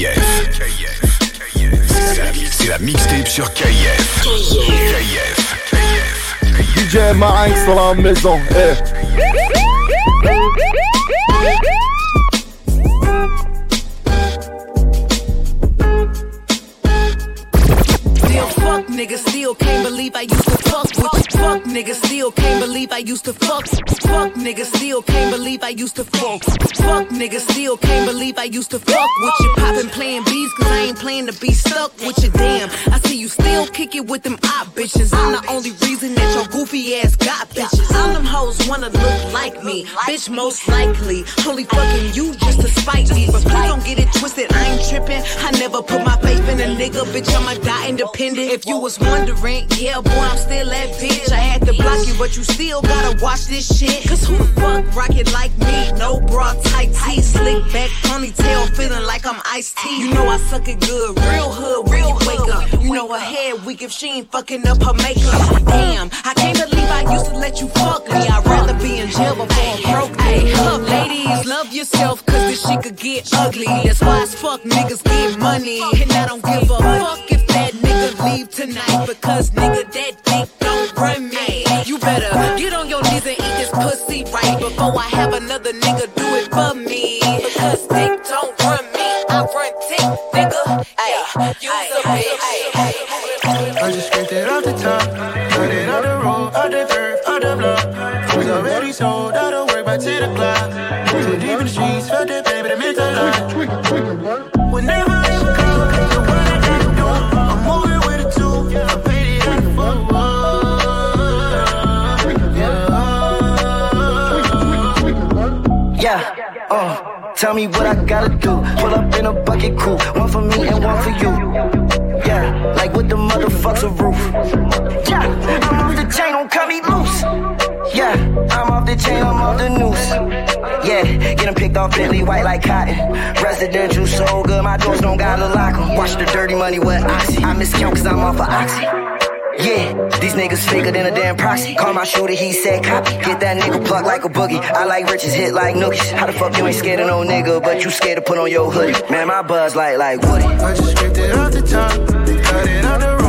Yeah. mixtape sur KIF. KIF. KIF. KIF. DJ Marinx dans la maison. Hey. With fuck nigga still can't believe I used to fuck. Fuck nigga still can't believe I used to fuck. Fuck nigga still can't believe I used to fuck with you. Poppin' playing beats cause I ain't playing to be stuck with you damn. I see you still kick it with them op bitches. I'm the only reason that your goofy ass got hoes wanna look like me. Bitch most likely. Only fucking you just to spite me. But please don't get it twisted. I ain't tripping. I never put my faith in a nigga. Bitch I'ma die independent. If you was wondering yeah boy I'm still that bitch. I had to block you but you still gotta watch this shit. Cause who the fuck? Rocket like me no bra tight tee slick back ponytail feeling like I'm iced tea you know I suck it good real hood real wake up. You know her head weak if she ain't fucking up her makeup. Damn I can't believe I used to let you fuck me. I'd rather be in jail before I broke hey love ladies love yourself cause this shit could get ugly. That's why as fuck niggas get money. And I don't give a fuck if that nigga leave tonight. Because nigga that dick don't run me better. Get on your knees and eat this pussy right. Before I have another nigga do it for me. Because dick don't run me. I run dick nigga. Ay you a bitch. I just tell me what I gotta do. Pull up in a bucket cool. one for me and one for you. Yeah, like with the motherfuckers a roof. Yeah, I'm off the chain, don't cut me loose. Yeah, I'm off the chain, I'm off the noose. Yeah, get them picked off Bentley white like cotton. Residential so good, my doors don't gotta lock them. Watch the dirty money with Oxy. I miscount cause I'm off of Oxy. Yeah, these niggas faker than a damn proxy. Call my shooter, he said copy. Get that nigga plucked like a boogie. I like riches, hit like nookies. How the fuck you ain't scared of no nigga, but you scared to put on your hoodie? Man, my buzz like like Woody. I just scraped it off the top, cut it on the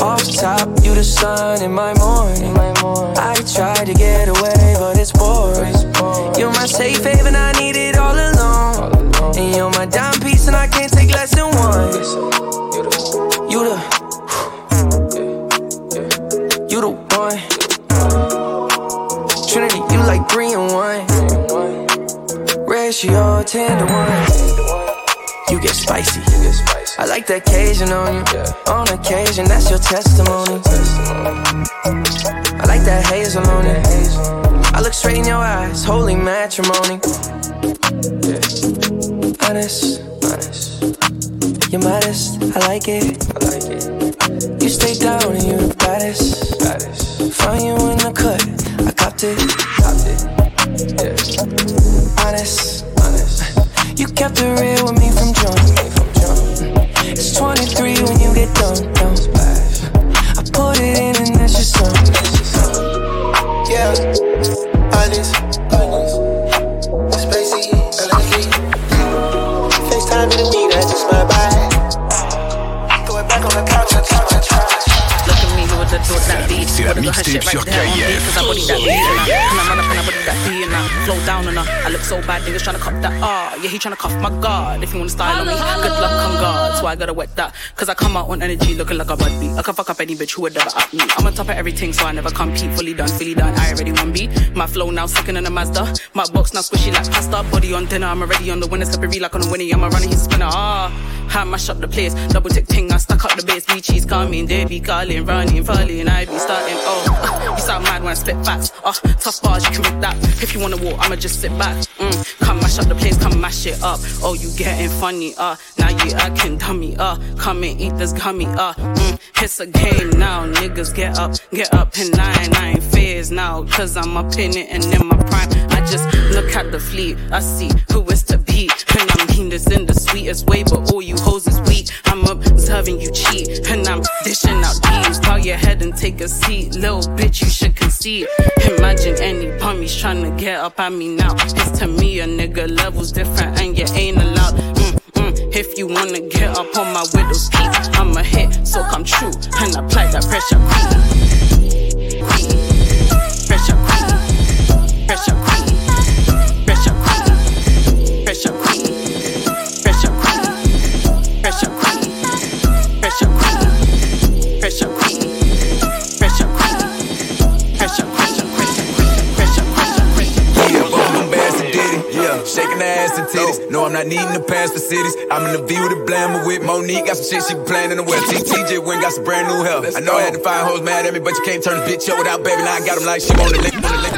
Off top, you the sun in my morning. I tried to get away, but it's boring. You're my safe haven, I need it all alone. And you're my dime piece, and I can't take less than one. You the, you the one. Trinity, you like three and one. Ratio ten to one. You get spicy occasion on you. On occasion, that's your testimony. I like that hazel on it. I look straight in your eyes, holy matrimony. Honest, honest. You're modest, I like it. I like it. You stay down and you're the baddest. baddest. Find you in the cut, I copped it. Copped it. Yeah. Honest, honest. You kept it real with me from jump. 23 when you get done, done. I put it in and that's just song. Yeah, honest, honest. Spacey, LSD. FaceTime in the meet, that's just my vibe. Throw it back on the couch and couch and couch. C'est la Would've got her mixtape sur right there on beat, Cause I body that beat and I, and I run up and I body that beat and I flow down and I, I look so bad, niggas tryna cop that ah, yeah he tryna cuff my guard. If you wanna style on me, good luck on guard. So I gotta wet that, cause I come out on energy looking like a bad beat. I can fuck up any bitch who would ever at me. I'm on top of everything, so I never compete. Fully done, fully done. I already won beat. My flow now second in a Mazda. My box now squishy like pasta. Body on dinner, I'm already on the winner. Slippery like on a winnie. I'm a running his spinner. Ah, I mash up the place. Double tick ting, I stack up the bass. Be cheese coming, they be calling, running, falling. I be starting. Oh, you sound mad when I spit facts. Oh, tough bars, you can rip that. If you wanna walk, I'ma just sit back. Mm, come mash up the place, come mash it up. Oh, you getting funny, uh. Now you acting dummy, uh. Come and eat this gummy, uh. Mm, it's a game now, niggas get up, get up in line. I ain't phased now, cause I'm up in it and in my prime. I just look at the fleet, I see who is to beat. And I mean this in the sweetest way, but all you hoes is weak. I'm you cheat, and I'm dishing out these. Bow your head and take a seat, little bitch, you should concede. Imagine any bummies tryna get up at me now. It's to me a nigga levels different, and you ain't allowed. Mm, mm. If you wanna get up on my widow's peak, I'm a hit, so come true, and apply that pressure queen. Queen. Pressure queen. Pressure queen. Shaking their ass and titties. No, I'm not needing to pass the cities. I'm in the view with the blammer with Monique. Got some shit she in the well. TJ went got some brand new hair. I know I had to find hoes mad at me, but you can't turn a bitch up without baby. Now I got them like she on the link. On the link.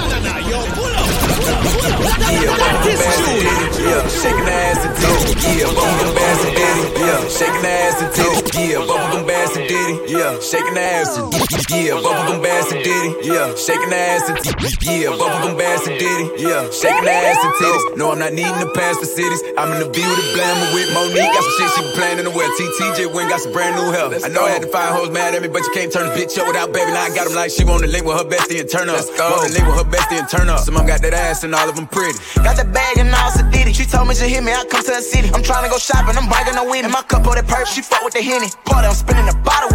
Yeah, both of them bass and Diddy. Yeah, shaking ass and titties. Yeah, of them bass and Diddy. Yeah, shaking ass and titties. Yeah, of them bass and. Yeah, shaking their ass and yeah, them bass and Diddy. Yeah, shaking their ass and yeah, them bass and Diddy. Yeah, shaking their ass and titties. No, I'm not needing to pass the cities. I'm in the view with the blammer with Monique. Got some shit she be playing in the well. TTJ went got some brand new hair. I know I had to find hoes mad at me, but you can't turn a bitch up without baby. Now I got them like she want to link with her bestie and turn up. Want to link with her bestie and turn up. Some of them got that ass and all of them pretty. Got the bag and all so did. She told me to hit me, I come to the city. I'm trying to go shopping, I'm bragging no winning. My cup of that perp, she fuck with the henny. Party, I'm spinning the bottle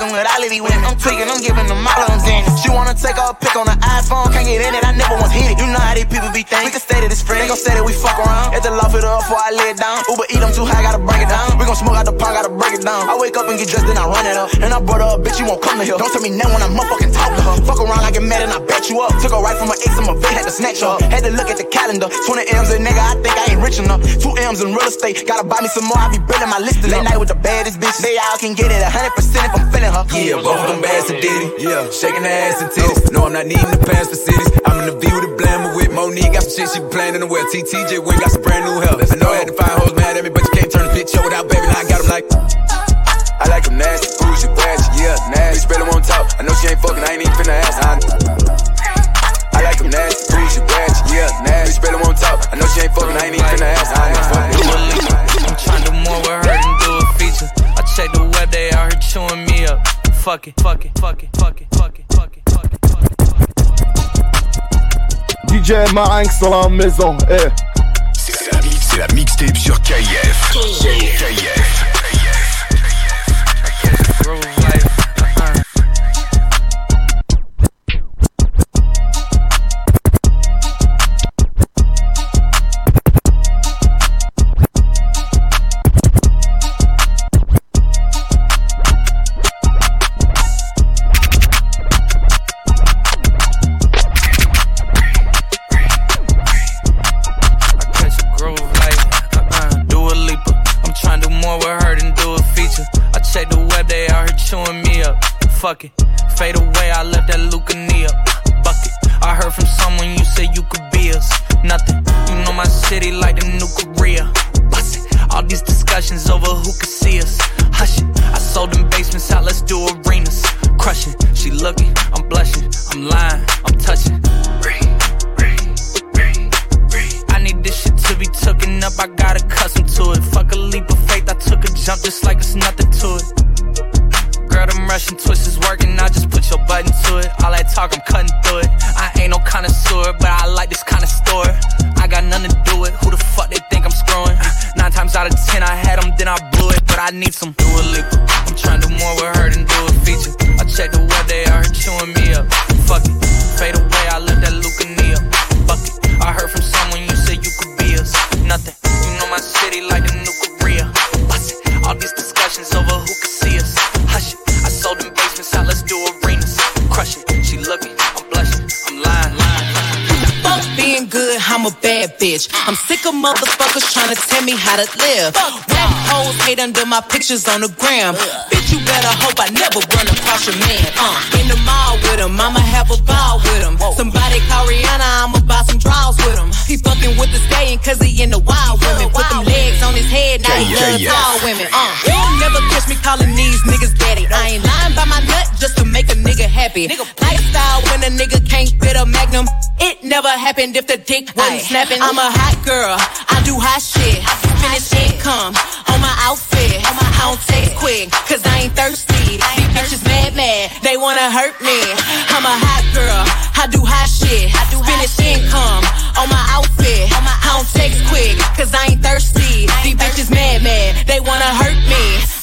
fucking with all women. I'm tweaking, I'm giving them all of them zany. She wanna take a pic on the iPhone, can't get in it, I never once hit it. You know how these people be thinking. We can stay to this friend, they gon' say that we fuck around. At the loft it up before I lay it down. Uber eat, I'm too high, gotta break it down. We gon' smoke out the pot, gotta break it down. I wake up and get dressed, then I run it up. And I brought her a bitch, you won't come to here. Don't tell me now when I'm motherfucking talk to her. Fuck around, I get mad and I bet you up. Took her right from my ex, and my vet had to snatch her. Had to look at the calendar. 20 M's a nigga, I think I ain't rich enough. Two M's in real estate, gotta buy me some more. I be building my list. Late night with the baddest bitch. They all can get it 100% if I'm feeling her. Yeah, both of them bass and Diddy. Yeah, shaking their ass and titties. Oh. No, I'm not needing to pass the cities. I'm in the view with the blammer with Monique. Got some shit she be playing in the well. TTJ went got some brand new hair. I know I had to find hoes mad at me, but you can't turn a bitch up without baby. Now I got them like. I like them nasty, bougie, ratchet, yeah, nasty. Bitch, better won't talk. I know she ain't fucking, I ain't even finna ask. I, I like them nasty, bougie, ratchet, yeah, nasty. Bitch, better won't talk. I know she ain't fucking, I ain't even finna ask. I ain't fucking. I'm trying to do more with her than do a feature. I check the web, they out here chewing me up. Fuck it, fuck it, fuck it, fuck it, fuck it, fuck it, fuck it, fuck it, fuck it. DJ Marinx dans la maison. Eh. C'est la, c'est la mixtape sur KF. KF. Fuck it, fade away, I left that Lucania. Bucket, I heard from someone you said you could be us. Me how to live. Whack hoes hate under my pictures on the gram. Bitch, you better hope I never run across your man. Uh, in the mall with him, I'ma have a ball with him. Somebody call Rihanna, I'ma buy some draws with him. He fucking with the stallion cause he in the wild women. Put them legs on his head, now he Yeah, yeah. tall women. Uh, you'll never catch me calling these niggas daddy. I ain't lying by my nut just to make a nigga happy. Nigga. Lifestyle when a nigga can't fit a magnum. Never happened if the dick wasn't snapping. I'm a hot girl, I do hot shit. Finish income on my outfit. I don't text quick, cause I ain't thirsty. These bitches mad, mad, they wanna hurt me. I'm a hot girl, I do hot shit. Finish income on my outfit. I don't text quick, cause I ain't thirsty. These bitches mad, mad, they wanna hurt me.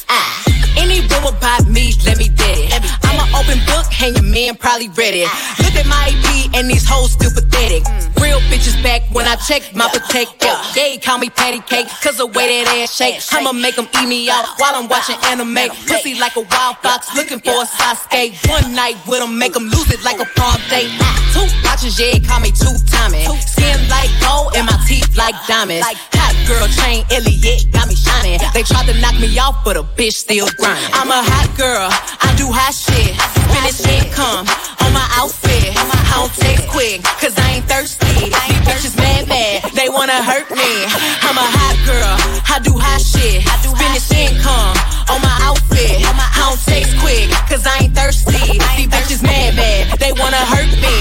Man probably read it. Look at my EP, and these hoes still pathetic. Real bitches back when I check my protect. Yeah, they call me patty cake, cause the way that ass shake. I'ma make them eat me out while I'm watching anime. Pussy like a wild fox, looking for a Sasuke. One night with them, make them lose it like a prom date. Two watches, yeah, call me two timing. Skin like gold, and my teeth like diamonds. Hot girl chain, Elliot, got me shining. They tried to knock me off, but a bitch still grinding. I'm a hot girl, I do hot shit. Finish income Um, on my outfit. I don't text quick, cause I ain't thirsty. These bitches mad, mad, they wanna hurt me. I'm a hot girl, I do hot shit. i Finish income on my outfit. I don't text quick, cause I ain't thirsty. These bitches mad, mad, they wanna hurt me.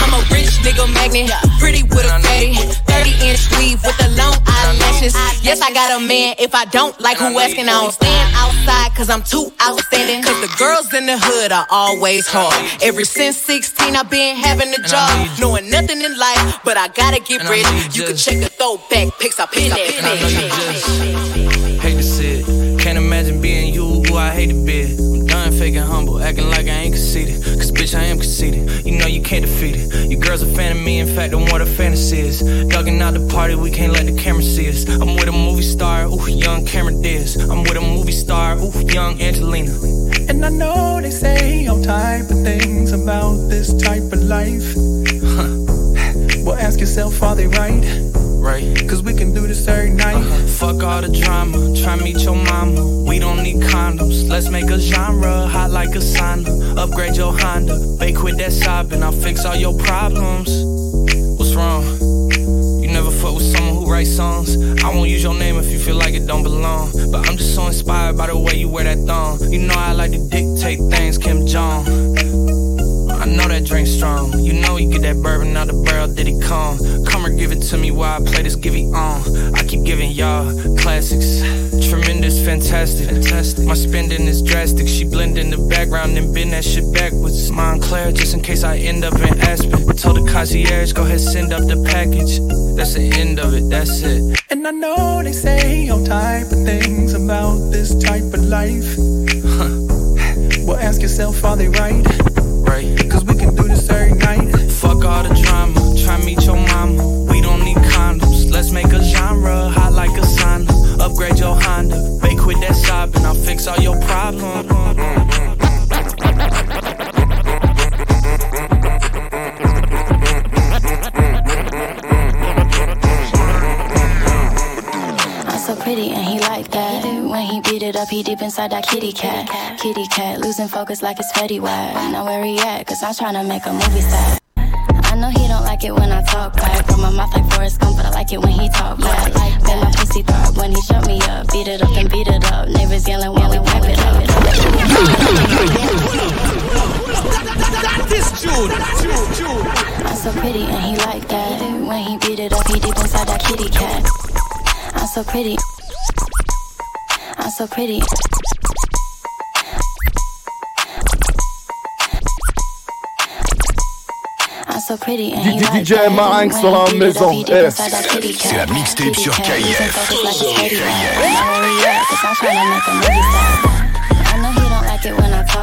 I'm a rich nigga magnet, pretty with a fatty. 30 inch weave with the long eyelashes. Yes, I got a man. If I don't like who asking, I don't stand outside cause I'm too outstanding. Cause the girls in the hood are always hard. Ever since 16, I've been having a job. Knowing nothing in life, but I gotta get And rich. you can check the throwback pics. I pin that, pin And I know you that. just hate to see it. Can't imagine being you, who I hate to be. Faking humble, acting like I ain't conceited. Cause bitch, I am conceited. You know you can't defeat it. You girls a fan of me, in fact, I'm what a fantasy is. Dugging out the party, we can't let the camera see us. I'm with a movie star, ooh, young Cameron Diaz. I'm with a movie star, ooh, young Angelina. And I know they say all type of things about this type of life. Huh. Well, ask yourself, are they right? Right. Cause we can do this every night. Uh-huh. Fuck all the drama, try meet your mama. We don't need condoms, let's make a genre hot like a sauna. Upgrade your Honda, bake with that sobbing, I'll fix all your problems. What's wrong? You never fuck with someone who writes songs. I won't use your name if you feel like it don't belong. But I'm just so inspired by the way you wear that thong. You know I like to dictate things, Kim Jong. I know that drink strong. You know you get that bourbon out the barrel, did he come? Come or give it to me while I play this give it on. I keep giving y'all classics. Tremendous, fantastic. fantastic. My spending is drastic. She blend in the background and bend that shit backwards. Moncler, just in case I end up in Aspen. Told the concierge, go ahead, send up the package. That's the end of it, that's it. And I know they say all type of things about this type of life. Huh. Well, ask yourself, are they right? Cause we can do this every night. Fuck all the drama, try meet your mama. We don't need condoms, let's make a genre hot like a sauna. Upgrade your Honda, bake with that sobbing, I'll fix all your problems. Pretty and that. He beat it up, he deep inside that kitty cat. Kitty cat, losing focus like it's Fetty Wap. Know where he at, cause I'm tryna make a movie star. I know he don't like it when I talk back. From my mouth like Forrest Gump, but I like it when he talk back. Make my pussy throb when he shut me up. Beat it up and beat it up. Neighbors yelling while we wipe it up. I'm so pretty and he like that. When he beat it up, he deep inside that kitty cat. I'm so pretty. I'm so pretty. DJ Marinx sur la maison. C'est la mixtape sur KIF.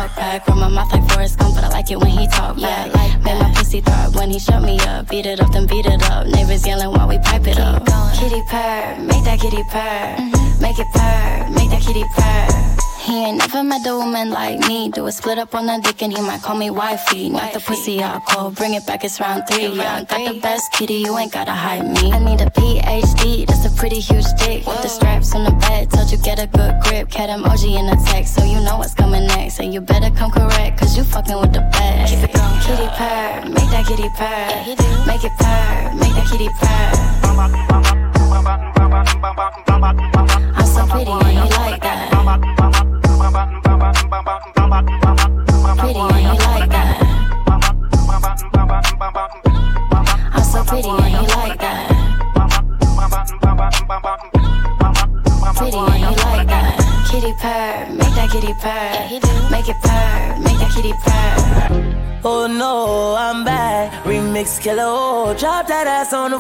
Talk back. From my mouth like Forrest Gump, but I like it when he talk back. Like Made my pussy throb when he shut me up. Beat it up, then beat it up. Neighbors yelling while we pipe it up. Kitty purr, make that kitty purr. Mm-hmm. Make it purr, make that kitty purr. He ain't never met a woman like me. Do a split up on the dick and he might call me wifey. Knock the pussy out cold, bring it back, it's round three. Yeah, got the best kitty, you ain't gotta hide me. I need a PhD, that's a pretty huge dick. With the straps on the bed, told you get a good grip. Cat emoji in the text, so you know what's coming next. And you better come correct, cause you fucking with the best. Keep it going, kitty purr, make that kitty purr. Make it purr, make that kitty purr. I'm so pretty and you like that. Pretty you like that. I'm so pretty you like that. Pretty you like that. Kitty purr, make that kitty purr. Make it purr, make that kitty purr. Oh no, I'm back. Remix killer, oh, drop that ass on the.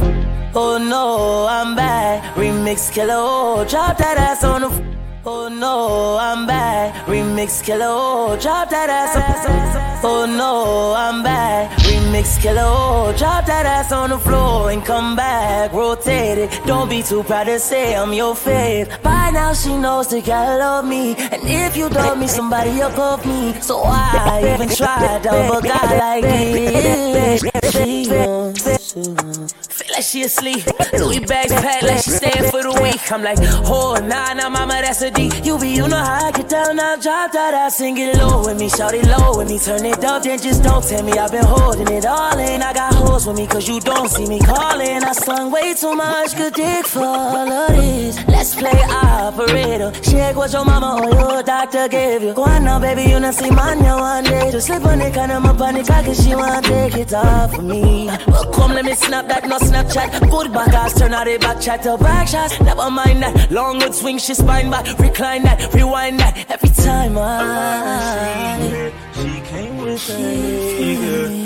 Oh no, I'm back. Remix killer, oh, drop that ass on the. Oh no, I'm back. Remix killer, oh, drop that ass on. Oh no, I'm back. Remix killer, oh, drop that ass on the floor and come back. Rotate it. Don't be too proud to say I'm your fave. By now she knows that gotta love me. And if you love me, somebody above me. So why even try to love a guy like this? She wants to. Feel like she asleep. Louis bags packed like she staying for the week. I'm like, oh, nah, nah, mama, that's a You be, know how I get down, now drop that ass and get low with me. Shout it low with me, turn it up, then just don't tell me I've been holding it all in. I got hoes with me, cause you don't see me calling. I slung way too much good dick for all of this. Let's play operator. Check what your mama or your doctor gave you. Go on now, baby, you not see you one day. Just slip on it, kind of up on it, cause she want take it off of me. Well, come, let me snap that, no Snapchat. Good back ass, turn out the back chat to back shots. Never mind that. Long good swing, she spine back. Recline that, rewind that. Every time I. She came with a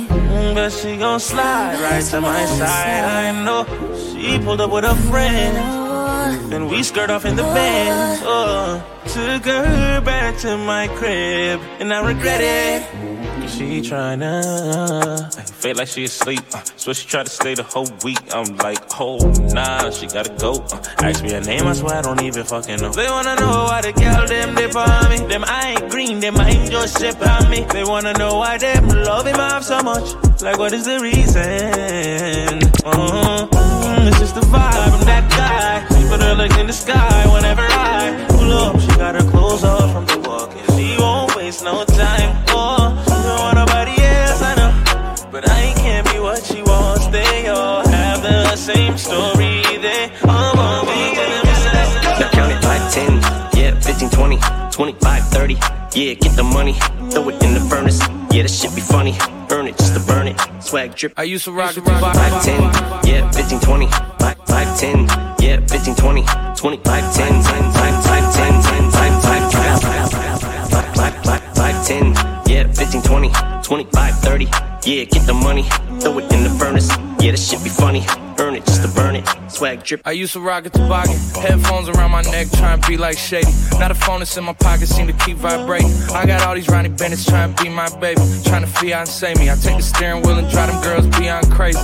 mm, but she gon' slide right to my side. I know she pulled up with a friend, then we skirt off in the Benz. Oh, took her back to my crib, and I regret it. Cause she tryna I feel like she asleep. Uh, so she tried to stay the whole week. I'm like, oh nah, she gotta go. Uh, ask me her name, I swear I don't even fucking know. They wanna know why the girl them dip on me. Them I ain't green, them I ain't just ship on me. They wanna know why them love him off so much. Like what is the reason? Uh-huh. Mm, it's just the vibe. I'm that guy. But her legs in the sky whenever I pull up. She got her clothes off from the walk, and she won't waste no time. Oh, don't want nobody else, I know. But I can't be what she wants. They all have the same story. They all want me. Now count it 5, 10, yeah, 15, 20, 25, 30. Yeah, get the money, throw it in the furnace. Yeah, that shit be funny. Earn it just to burn it. Swag drip. I used to rock it 5, 10, yeah, 15, 20. 5, 5, 10, yeah, 15, 20. 25, 10, 10, 5, 5, 10, 10, 5, 5, 5, 5, 5, 5, 10, yeah, 15, 20. 25, 30. Yeah, get the money, throw it in the furnace. Yeah, that shit be funny. Earn it just to burn it. Swag drip. I used to rock a toboggan. Headphones around my neck, trying to be like Shady. Now the phone that's in my pocket seem to keep vibrating. I got all these Ronnie Bennett's trying to be my baby. Trying to fiance me. I take the steering wheel and drive them girls beyond crazy.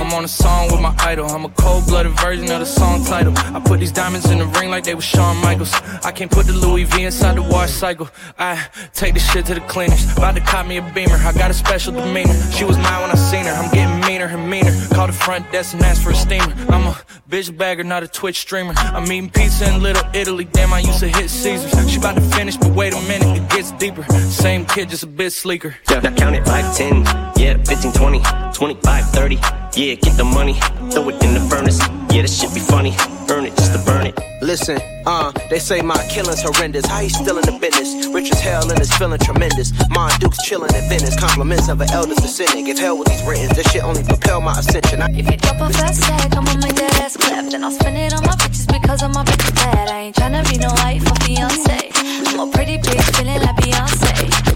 I'm on a song with my idol. I'm a cold-blooded version of the song title. I put these diamonds in the ring like they were Shawn Michaels. I can't put the Louis V inside the wash cycle. I take the shit to the cleaners. About to cop me a beamer. I got a special demeanor. She was mine when I seen her. I'm getting meaner and meaner. Call the front desk and ask for a steamer. I'm a bitch bagger, not a Twitch streamer. I'm eating pizza in Little Italy. Damn, I used to hit Caesars. She about to finish, but wait a minute, it gets deeper. Same kid, just a bit sleeker. Yeah, now counted it 5, 10, yeah, 15, 20, 25, 30. Yeah, get the money, throw it in the furnace. Yeah, that shit be funny. Earn it just to burn it. Listen, uh, they say my killing's horrendous. How he still in the business? Rich as hell and is feeling tremendous. My Duke's chilling in Venice. Compliments of an elder's descendant. Give hell with these written. This shit only propel my ascension. I- If you drop a fast tag, I'ma make that ass clap. Then I'll spend it on my bitches because I'm my bitch bad. I ain't tryna be no wife or fiance. I'm a pretty bitch feeling like Beyonce.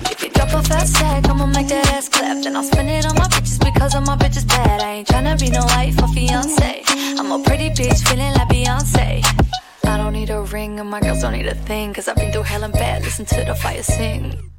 Drop a tag, I'ma make that ass clap. Then I'll spend it on my bitches because all my bitches bad. I ain't tryna be no wife or fiance. I'm a pretty bitch feeling like Beyonce. I don't need a ring and my girls don't need a thing. Cause I've been through hell and bad. Listen to the fire sing.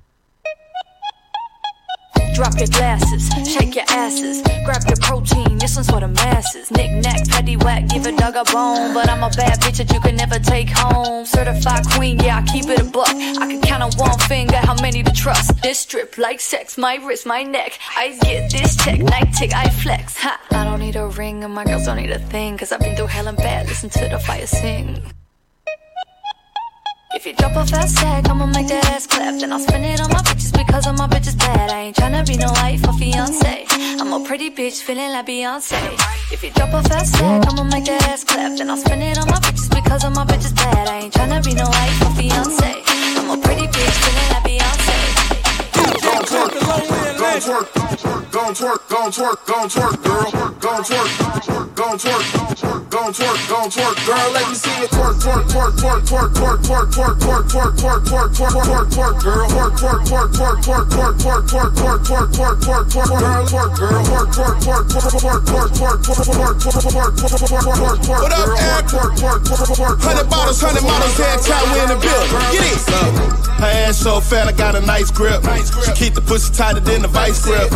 Drop your glasses, shake your asses, grab your protein, this one's for the masses. Knick knack, petty whack, give a dog a bone. But I'm a bad bitch that you can never take home. Certified queen, yeah, I keep it a buck. I can count on one finger how many to trust. This strip like sex, my wrist, my neck. I get this check, night tick, I flex. Ha, I don't need a ring and my girls don't need a thing. Cause I've been through hell and bad, listen to the fire sing. If you drop a fast tag, I'ma make that ass clap. Then I'll spend it on my bitches because all my bitches bad. I ain't tryna be no wife or fiance. I'm a pretty bitch feeling like Beyonce. If you drop a fast tag, I'ma make that ass clap. Then I'll spend it on my bitches because all my bitches bad. I ain't tryna be no wife or fiance. I'm a pretty bitch feeling like Beyonce. Gon' twerk, gon' twerk, gon' twerk, gon' twerk, gon' twerk, girl, gon' twerk, gon' twerk, gon' twerk, gon' twerk, girl. Let me see you twerk, twerk, twerk, twerk, twerk, twerk, twerk, twerk, twerk, twerk, twerk, twerk, twerk, twerk, twerk, girl, twerk, twerk, twerk, twerk, twerk, twerk, twerk, twerk, twerk, twerk, twerk, twerk, twerk, girl, twerk, girl, twerk, twerk, twerk, twerk, twerk, twerk, twerk, twerk, twerk, twerk, twerk, twerk, twerk, What up, Eric? Hundred bottles, hundred models, head top, we in the building. Get it. Her ass so fat, I got a nice grip. She keep the pussy tighter than the vice grip.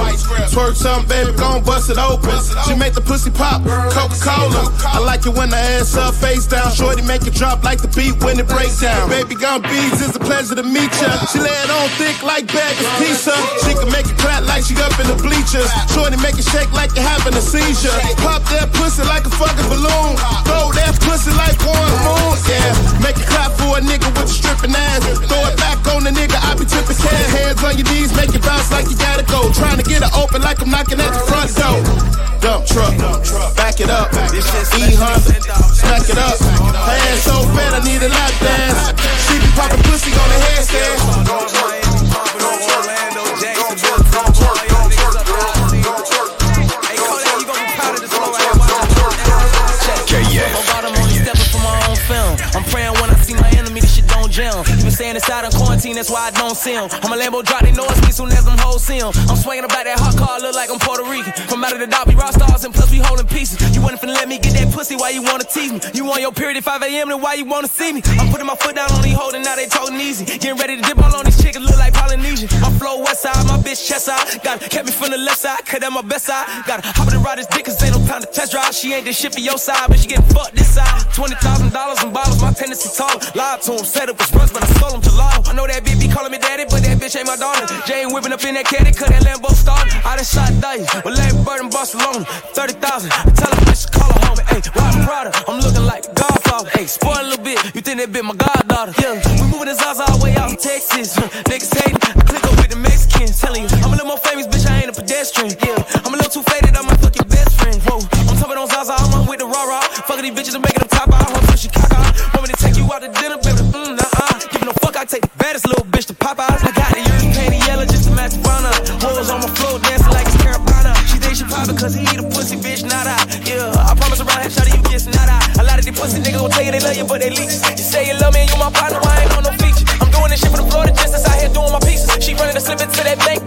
Twerk something, baby, gon' bust it open. She make the pussy pop, Coca-Cola. I like it when the ass up, face down. Shorty make it drop like the beat when it breaks down. Baby gon' beats, it's a pleasure to meet ya. She lay it on thick like bag of pizza. She can make it clap like she up in the bleachers. Shorty make it shake like you're having a seizure. Pop that pussy like a fucking balloon. Throw that pussy like one moon. Yeah, make it clap for a nigga with a stripping ass. Throw it back on the nigga, I be tipping cash. Hands on your knees, make it bounce like you gotta go. Trying to get it open popping like I'm knocking at the front door. Dump truck, back it up. E Honda, smack it up. Her ass so fat I need a lap dance. She be popping pussy on the headstand. Don't twerk, don't twerk, don't twerk, don't twerk, don't twerk, don't twerk. Hey, Kodak, you gon' be proud of this low Yeah, yeah. I'm praying when I see my enemy, this shit don't jam. Been saying this out, I'm that's why I don't see him. I'm a Lambo drop, they know it's me soon as them hoes see him. I'm swinging about that hot car, look like I'm Puerto Rican. From out of the dock, we rock stars and plus we holding pieces. You wanna finna let me get that pussy, why you wanna tease me? You on your period at 5 a.m., then why you wanna see me? I'm putting my foot down on these hoes, now they talking easy. Getting ready to dip all on these chickens, look like Polynesian. My flow west side, my bitch chest side. Got kept me from the left side, cut that my best side. Got to hop in the ride this dick, cause ain't no time to test drive. She ain't this shit for your side, but she getting fucked this side. $20,000 in bottles, my tendency tall. Lied to him, said it was runs, but I sold him to law. I know that bitch be calling me daddy, but that bitch ain't my daughter. Jay ain't whipping up in that caddy, cut that Lambo star. I done shot dice, with Larry Bird in Barcelona. 30,000, I tell her bitch to call her home. Ayy, why Prada? I'm looking like a godfather. Ayy, spoil a little bit, you think that bitch my goddaughter. Yeah, we moving the Zaza all the way out in Texas. Niggas hating, I click up with the Mexicans. Telling you, I'm a little more famous, bitch, I ain't a pedestrian. Yeah, I'm a little too faded, I might fuck your best friend. Whoa, I'm talking on Zaza, I'm with the raw raw. Fucking these bitches and making them top out. She cock out. Want me to take you out to dinner, take the baddest little bitch to pop out. I got the ears painted yellow just to match the fauna. Hoes on my floor dancing like it's Carolina. She think she poppin' cause he eat a pussy, bitch, not I. Yeah, I promise around here, shawty, you get not I. A lot of these pussy niggas gon' tell you they love you, but they leeches. You say you love me and you my partner, I ain't on no feature. I'm doing this shit for the Florida just as out here doing my pieces. She running the slip into that bank,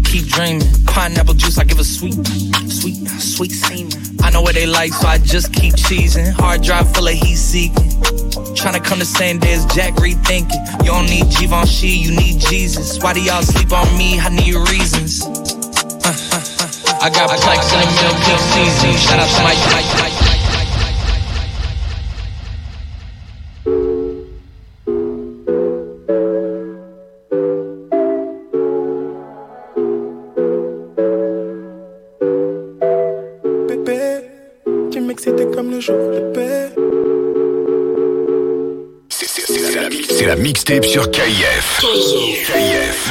Keep dreaming. Pineapple juice, I give a sweet, sweet, sweet semen. I know what they like, so I just keep cheesing. Hard drive full of heat seeking. Tryna come the same day as Jack rethinking. You don't need Givenchy, you need Jesus. Why do y'all sleep on me? I need reasons. Uh, uh, uh, I got plex in the middle peak season. Shout out to my. my, my C'est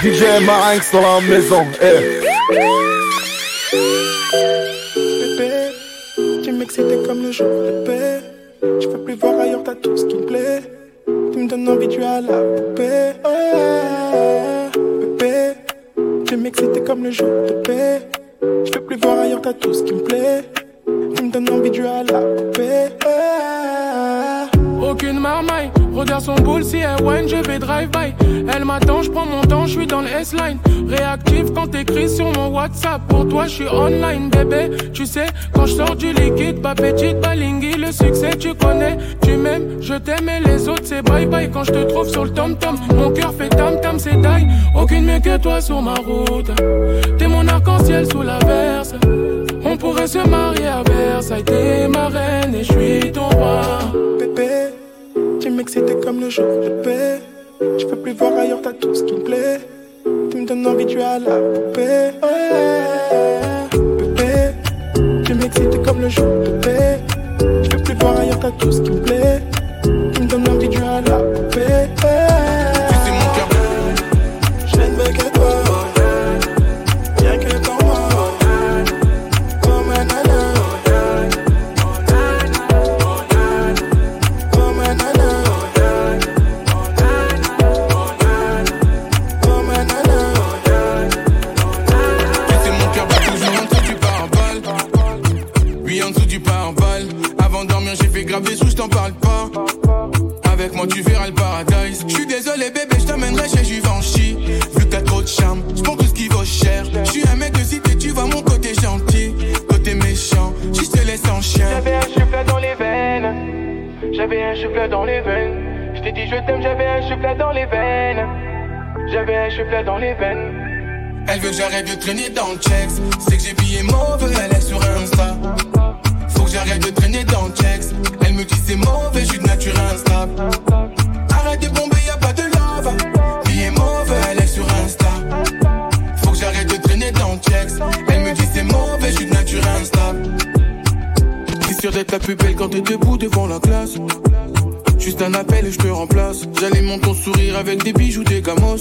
DJ Marinx dans la maison. Eh. Online, bébé. Tu sais, quand je sors du liquide, pas petite balingui, le succès, tu connais. Tu m'aimes, je t'aime et les autres, c'est bye bye. Quand je te trouve sur le tom-tom, mon cœur fait tam-tam, c'est die. Aucune mieux que toi sur ma route. T'es mon arc-en-ciel sous la verse. On pourrait se marier à Versailles, t'es ma reine et je suis ton roi. Bébé. Tu m'excitais comme le jour de paix. Je peux plus voir ailleurs, t'as tout ce qui me plaît. Tu me donnes envie, tu as la poupée. M'excitais comme le jour de paix. Je peux plus voir ailleurs, t'as tout ce qui me plaît. Tu me donnes envie, tu as la Elle veut que j'arrête de traîner dans le checks. C'est que j'ai pillé mauvais, elle est sur Insta. Faut que j'arrête de traîner dans le checks. Elle me dit c'est mauvais, je suis de nature instable. Arrête de bomber, y a pas de love. Billet mauvais, elle est sur Insta. Faut que j'arrête de traîner dans le checks. Elle me dit c'est mauvais, je suis de nature instable. T'es sûr d'être la plus belle quand t'es debout devant la classe. Juste un appel et je te remplace. J'allais mon ton sourire avec des bijoux, des gamos.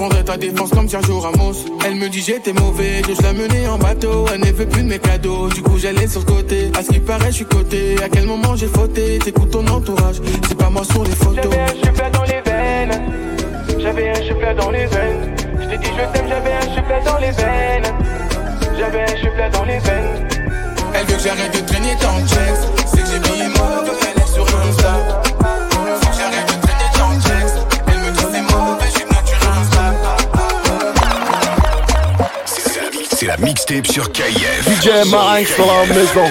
Je prendrais ta défense comme Sergio Ramos. Elle me dit j'étais mauvais, je la menais en bateau. Elle ne veut plus de mes cadeaux, du coup j'allais sur le côté. À ce qui paraît, je suis coté. À quel moment j'ai fauté? T'écoutes ton entourage, c'est pas moi sur les photos. J'avais un chuplet dans les veines. J'avais un chuplet dans les veines. Je t'ai dit je t'aime, j'avais un chuplet dans les veines. J'avais un chuplet dans les veines. Elle veut que j'arrête de traîner dans le checks. mixtape sur KF. DJ Marinx dans la maison.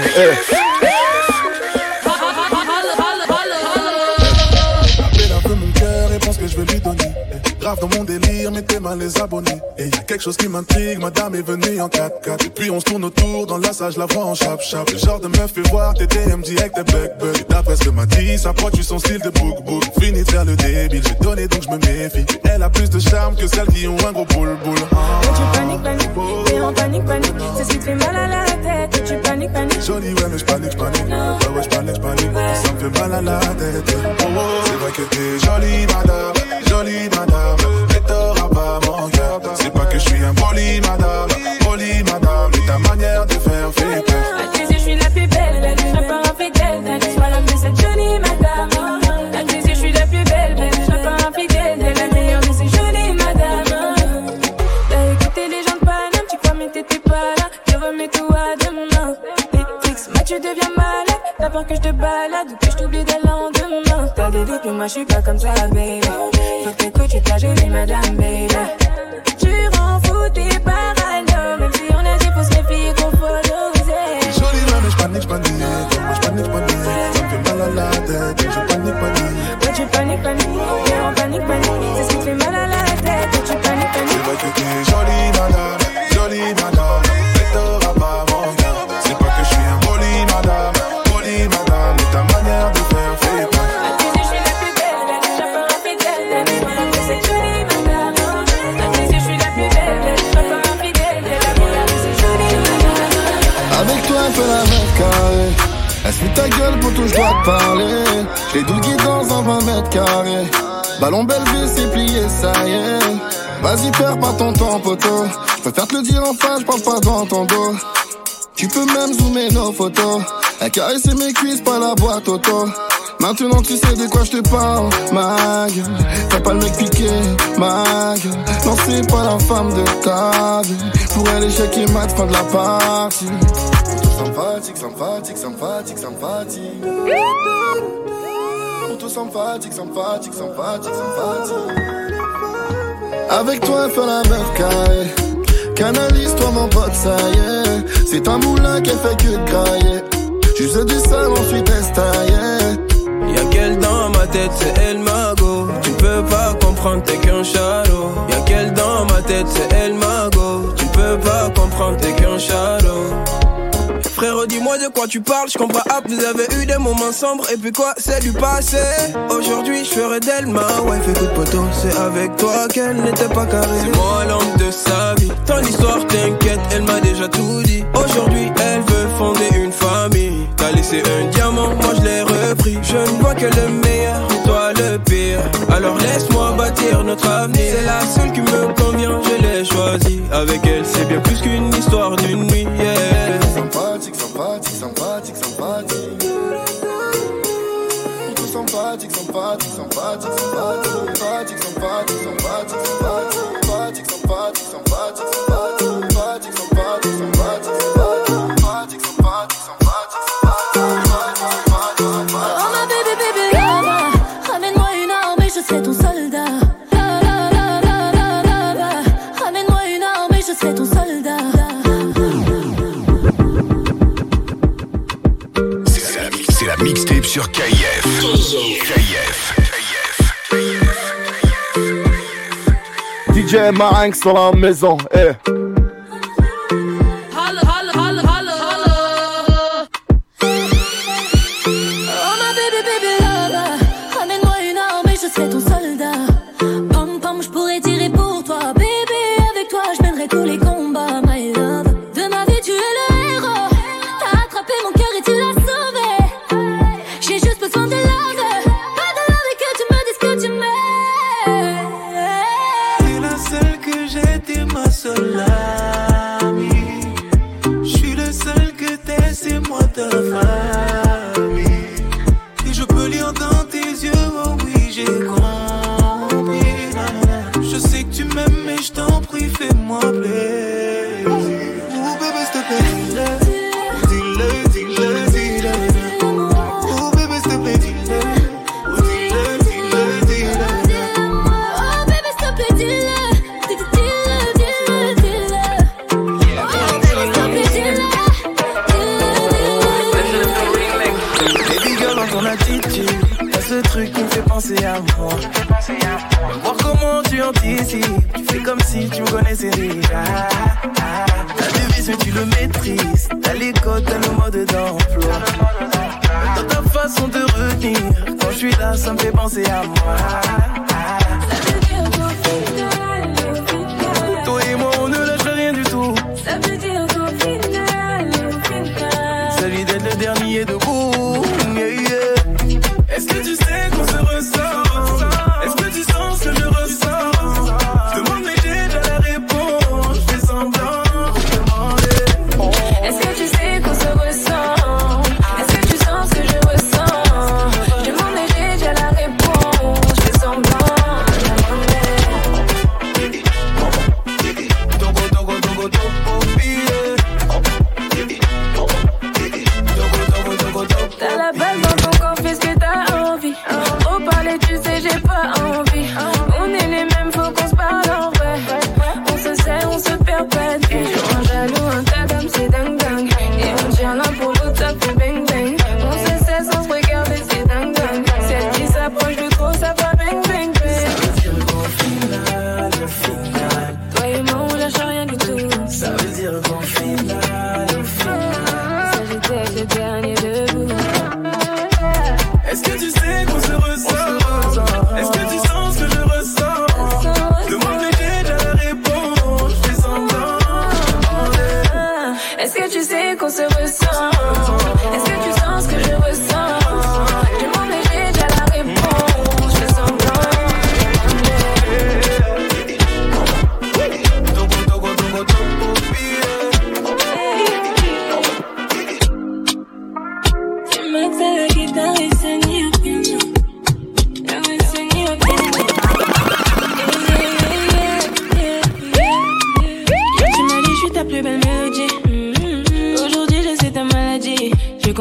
Grave dans mon délire mettez mal les abonnés. Et y a quelque chose qui m'intrigue, madame est venue en 4x4. Et puis on se tourne autour, dans la salle, je la vois en chap-chap. Le genre de meuf fait voir tes DM direct. Et d'après ce que m'a dit, sa tu son style de book book. Fini de faire le débile, j'ai donné donc je me méfie. Elle a plus de charme que celles qui ont un gros boule boule. Ah. tu paniques, paniques, t'es en panique, panique. C'est ce qui te fait mal à la tête. tu paniques, paniques. Jolie, ouais, mais je panique, panique. Ouais, ouais, je panique, panique. Ça me fait mal à la tête. Oh, oh. C'est vrai que t'es jolie, madame. Jolie, madame. Mais C'est pas que je suis un poli, madame. Poli, madame. Mais ta manière de faire fait peur. À tes yeux, je suis la plus belle. La lune, pas un fidèle. T'as sois la plus cette jolie, madame. À tes yeux, je suis la plus belle. Belle, je pas un fidèle. T'es la meilleure de ces jolies, madame. T'as écouté les gens de Paname. Tu crois, mais t'étais pas là. Je remets tout à demain. Netflix, moi, tu deviens malade. T'as peur que je te balade ou que je t'oublie dès T'as doutes, mais moi, je suis pas comme ça, baby. Faut que t'écoutes, ta jolie madame, baby. Toi de parler. J'ai dougué dans un 20 mètres carrés. Ballon belle c'est plié, ça y est. Vas-y, perds pas ton temps, poteau. Je préfère te le dire en face, je parle pas dans ton dos. Tu peux même zoomer nos photos. Elle caresser mes cuisses, pas la boîte auto. Maintenant tu sais de quoi je te parle, ma gueule. T'as pas le mec piqué, ma gueule. Non, c'est pas la femme de ta vie. Pour elle, échec et mat, fin de la partie. Sympathique, sympathique, sympathique, sympathique. Pour tout sympathique, sympathique, sympathique, sympathique. Avec toi, fait la meuf carrée. Canalise-toi, mon pote, ça y est. C'est un moulin qui fait que grailler. Juste du sale, ensuite estaillé. Y'a qu'elle dans ma tête, c'est elle Mago. Tu peux pas comprendre, t'es qu'un chalot. Y'a qu'elle dans ma tête, c'est elle Mago. Tu peux pas comprendre, t'es qu'un chalot. Dis-moi de quoi tu parles, je comprends pas, vous avez eu des moments sombres, et puis quoi, c'est du passé. Aujourd'hui, je ferai d'elle ma wife, écoute poteau, c'est avec toi qu'elle n'était pas carrée. C'est moi l'homme de sa vie, ton histoire t'inquiète, elle m'a déjà tout dit. Aujourd'hui, elle veut fonder une famille. T'as laissé un diamant, moi je l'ai repris. Je ne vois que le meilleur, et toi le pire. Alors laisse-moi bâtir notre avenir. C'est la seule qui me convient, je l'ai choisie. Avec elle, c'est bien plus qu'une histoire d'une nuit. Yeah. saudade, saudade, saudade. Saudade, saudade, saudade, saudade, saudade, saudade, saudade. ma hang sur la maison. eh.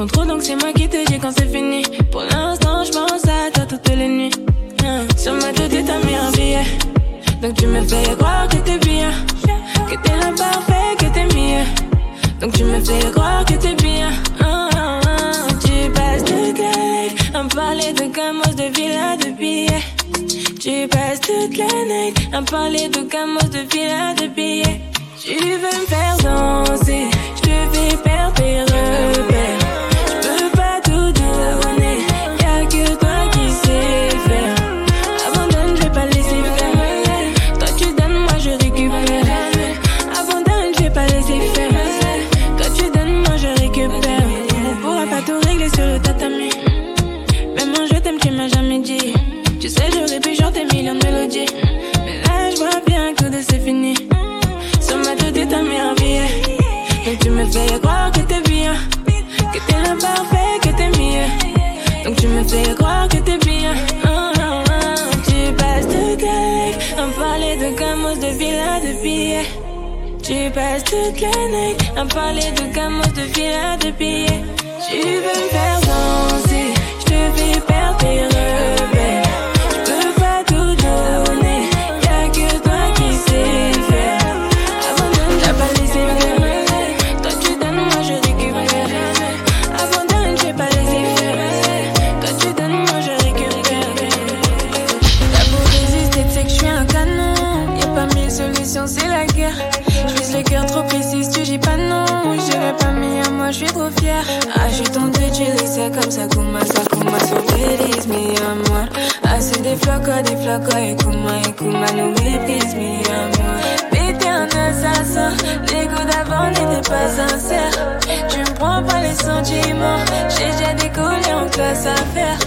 donc c'est moi qui te dis quand c'est fini. Pour l'instant, je pense à toi toutes les nuits. Hein. Sur ma tête, t'as mis un billet. Donc tu me fais croire que t'es bien. Que t'es l'imparfait, que t'es mieux. Donc tu me fais croire que t'es bien. Ah, ah, ah. Tu passes de tête à parler de gamos, de villa, de billets. Tu passes toute la night à parler de gamos, de villa, de billets. Tu veux me faire danser, je te fais perdre tes repères. Tu passes toute la nuit à me parler de gamos, de villas, de billets. Tu veux me faire danser, je te fais perdre tes repères. Des flocos, et Kuma, et Kuma, nous méprise, mi amor. Mais t'es un assassin, les goûts d'avant n'étaient pas sincères. Tu me prends pas les sentiments, j'ai déjà décollé en classe à faire.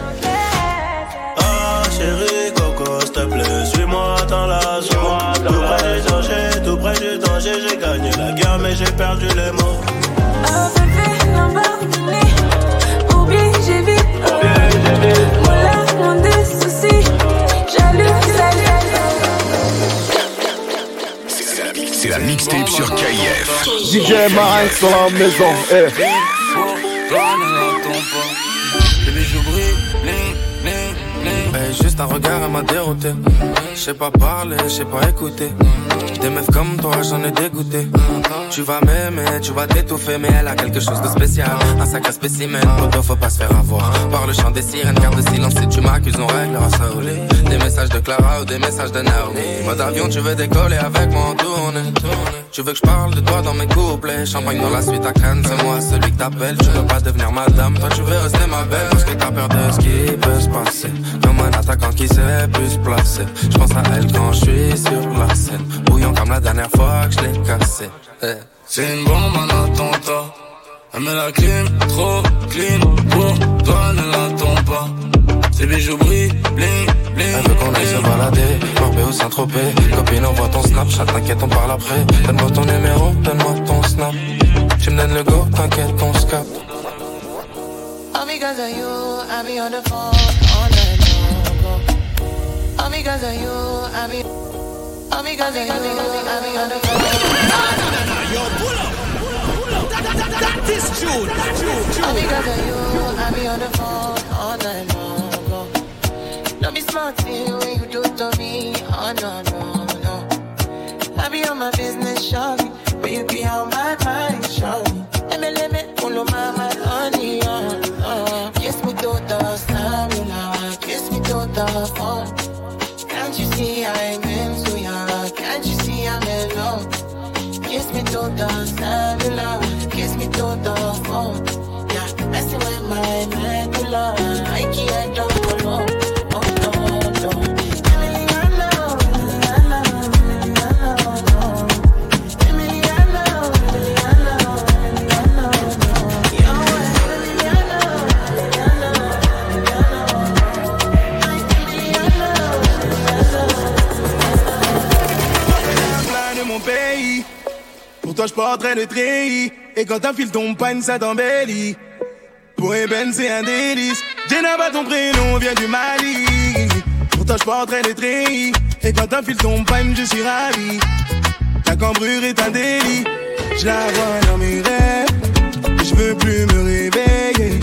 Ah chérie Coco, s'il te plaît, suis-moi dans la zone. Tout près du danger, tout près du danger, j'ai gagné la guerre mais j'ai perdu les mots. Oh bébé, Lamborghini, la mixtape sur KIF. DJ Marinx dans la maison. Eh. Eh, juste un regard, elle m'a dérouté. Je sais pas parler, je sais pas écouter. Des meufs comme toi, j'en ai dégoûté. Tu vas m'aimer, tu vas t'étouffer, mais elle a quelque chose de spécial. Un sacré spécimen, poteau, faut pas se faire avoir. Par le chant des sirènes, garde le silence si tu m'accuses, on réglera ça au. Des messages de Clara ou des messages de Naomi. Mode avion, tu veux décoller avec moi en tournée. Tu veux que je parle de toi dans mes couplets? Champagne dans la suite à Cannes, c'est moi celui que t'appelles. Tu veux pas devenir madame, toi tu veux rester ma belle. Parce que t'as peur de ce qui peut se passer. Comme un attaquant qui sait plus placer. Je pense à elle quand je suis sur la scène. Bouillant comme la dernière fois que je l'ai cassé. Eh. C'est une bombe en attentat. Elle met la clim, trop clean. Pour toi, ne l'attends pas. Ses bijoux brillent, bling, bling. Elle veut qu'on aille se balader, Corbet ou Saint-Tropez Copine, envoie ton Snapchat, t'inquiète, on parle après Donne-moi ton numéro, donne-moi ton Snap Tu me donnes le go, t'inquiète, on se capte All because of you, I be on the phone all night long. All because of you, I be. All because of you, I be on the phone. Yo, pull up, pull up, that, that, that, that is June, June, All because of you, I be on the phone. Don't thing when you do to me. Oh no no no. I be on my business, shawty, but you be on my mind, shawty. Let me let me pull on my my honey, uh, uh. Kiss me to the stamina, kiss me to the phone. Can't you see I'm into ya? Can't you see I'm in love? Kiss me to the cellular, kiss me to the phone. Yeah, messing with my medulla. I can't toi, je porterai le treillis. Et quand t'enfiles ton pagne, ça t'embellit. Pour Eben, c'est un délice. Jenaba, ton prénom vient du Mali. Pour toi, je porterai le treillis. Et quand t'enfiles ton pagne, je suis ravi. Ta cambrure est un délit. Je la vois dans mes rêves. Je veux plus me réveiller.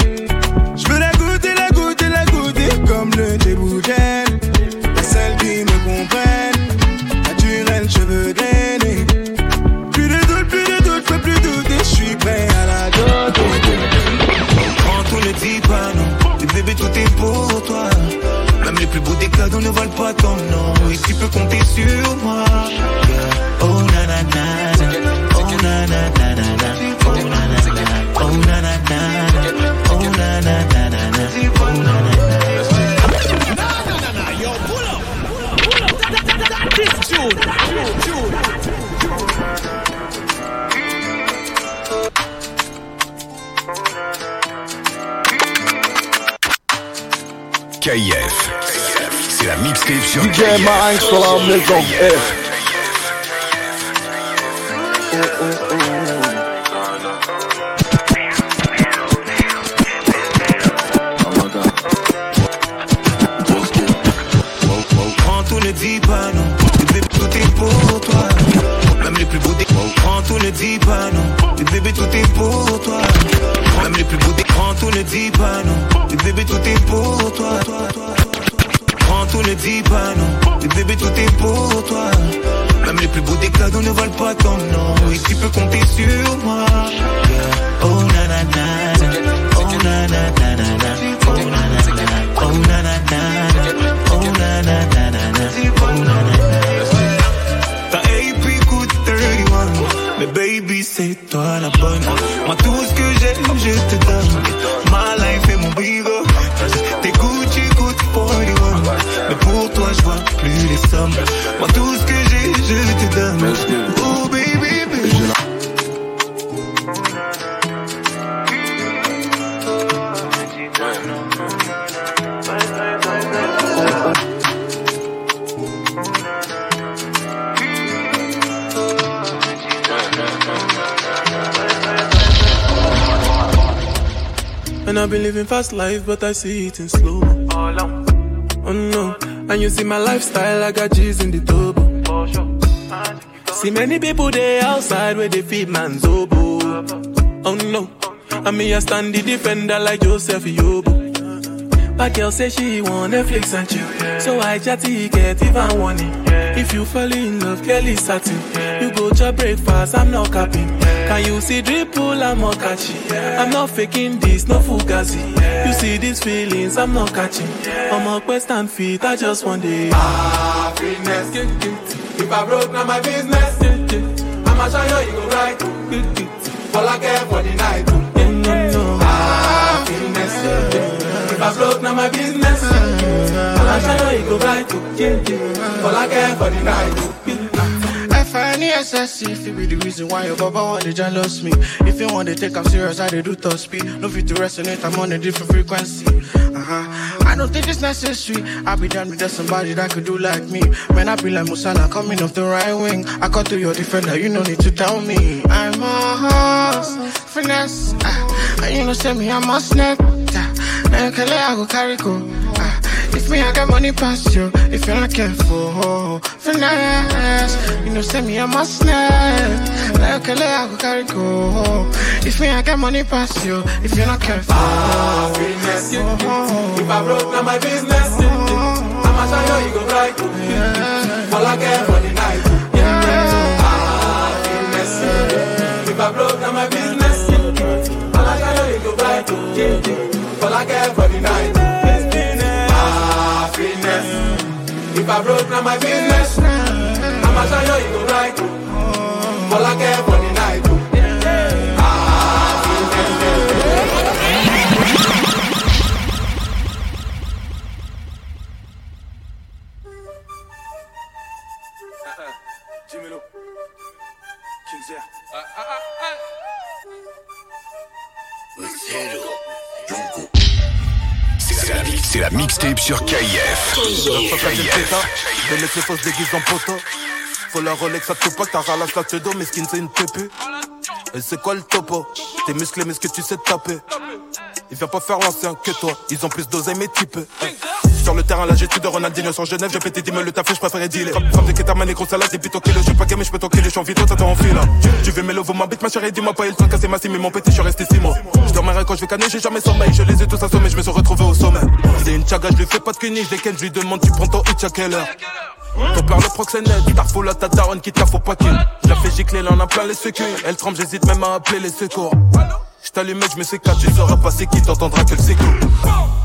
Je veux la goûter, la goûter, la goûter. Comme le thé nous ne volent pas ton nom Et tu peux compter sur moi Oh nanana Oh Oh nanana Oh Oh Yo pull up Pull up C'est la mixtape sur DJ. Marinx sur la maison. Eh. Fast life, but I see it in slow. Oh no, and you see my lifestyle, I got G's in the turbo. See many people there outside where they feed man's oboe. Oh no, and me I stand the defender like Joseph Yobo. My girl say she want Netflix and chill, so I chatty get even warning. If you fall in love, Kelly satin. You go to breakfast, I'm not capping. Can you see dripple, I'm not catching. I'm not faking this, no fugazi. You see these feelings, I'm not catching. I'm a quest and feet, I just want it. Happiness. If I broke, now my business. I'ma show you, you go right. All I care for the night. Happiness. If I broke, now my business. I'ma show you, you go right. All I care for the night. F-I-N-E-S-S-E If it be the reason why your baba want to jealous me. If you want to take I'm serious, I do top speed. No fit to resonate, I'm on a different frequency. Uh-huh. I don't think it's necessary. I be done with somebody that could do like me. Man, I be like Musala coming off the right wing. I cut to your defender, you no need to tell me. I'm a horse, finesse. Uh, And you know say me, I'm a snake let I go carry go uh, if me, I got money past you, if you're not careful, finesse. You know, send me, a snake. Like a lay, I go carry go. If me, I got money past you, if you're not careful. Happiness. If I broke, now my business. I'ma show you, you go right. All I care for the night. Happiness. If I broke, now my business. I'ma show you, you go right. All I care for the night. Happiness. Ah, if I broke, now my business. I'ma show you, you ah, ah, go right. All I care for the night. Jimmy Lou. King's here. C'est la, c'est la mixtape sur KF. Je laisse les fausses déguisent en poteau. Faut la Rolex à tout pas, t'as ralasse la dos, mais skin c'est une pépue. Et c'est quoi le topo? T'es musclé, mais ce que tu sais taper. Il vient pas faire l'ancien que toi, ils ont plus d'oseille, mais type. Sur le terrain, là j'ai de Ronaldinho sur Genève, j'ai pété 10 le taf, je préférais dealer. Femme de Ketamane et gros salade, et puis toquer le jeu, pas game, je peux toquer les champs vidéo, t'attends en fil. Tu veux mes lovos, ma bite, ma chérie, dis-moi pas, il te casser ma cime, ils m'ont pété, je suis resté 6 mois. Je dormirai quand je vais canner, j'ai jamais sommeil, je les ai tous assommés, je me suis retrouvé au sommet. C'est une chaga, je lui fais pas de cunis, je les ken, je lui demande, tu prends ton hitch à quelle heure? Ton père le proxénète, t'as là ta daronne qui t'a faut pas qu'il Je la fais gicler là on a plein les secours Elle tremble j'hésite même à appeler les secours Je t'allume je me sais tu sauras pas c'est qui t'entendras que le secours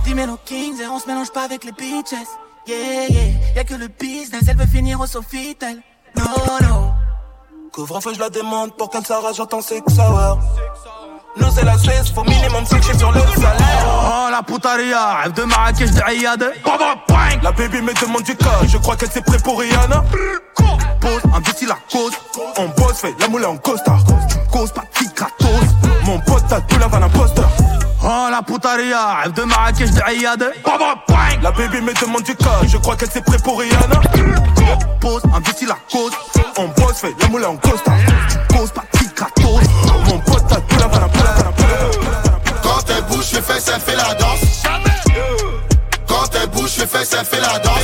Dis-moi nos kings et on se mélange pas avec les bitches. Yeah, yeah. Y'a que le business, elle veut finir au Sofitel. Non, non. Couvre-feu, je la demande pour qu'elle s'arrache, j'entends c'est que ça va. Nous c'est la Suisse, faut minimum 5 sur le salaire. Oh la putaria, rêve de Marrakech de Ayad. La baby me demande du cas, je crois qu'elle s'est prêt pour Rihanna. Pose, investis la cause. On bosse, fait la moule en costa. Cause pas de gratos. Mon pote, t'as tout la van imposteur. Oh la putaria, rêve de Marrakech de Ayad. La baby me demande du cas, je crois qu'elle s'est prêt pour Rihanna. Pose, investis la cause. On bosse, fait la moule en costa. Cause pas de gratos. Mon pote, t'as tout la van imposteur. Quand elle bouge les fesses, elle fait la danse. Quand elle bouge les fesses, elle fait la danse.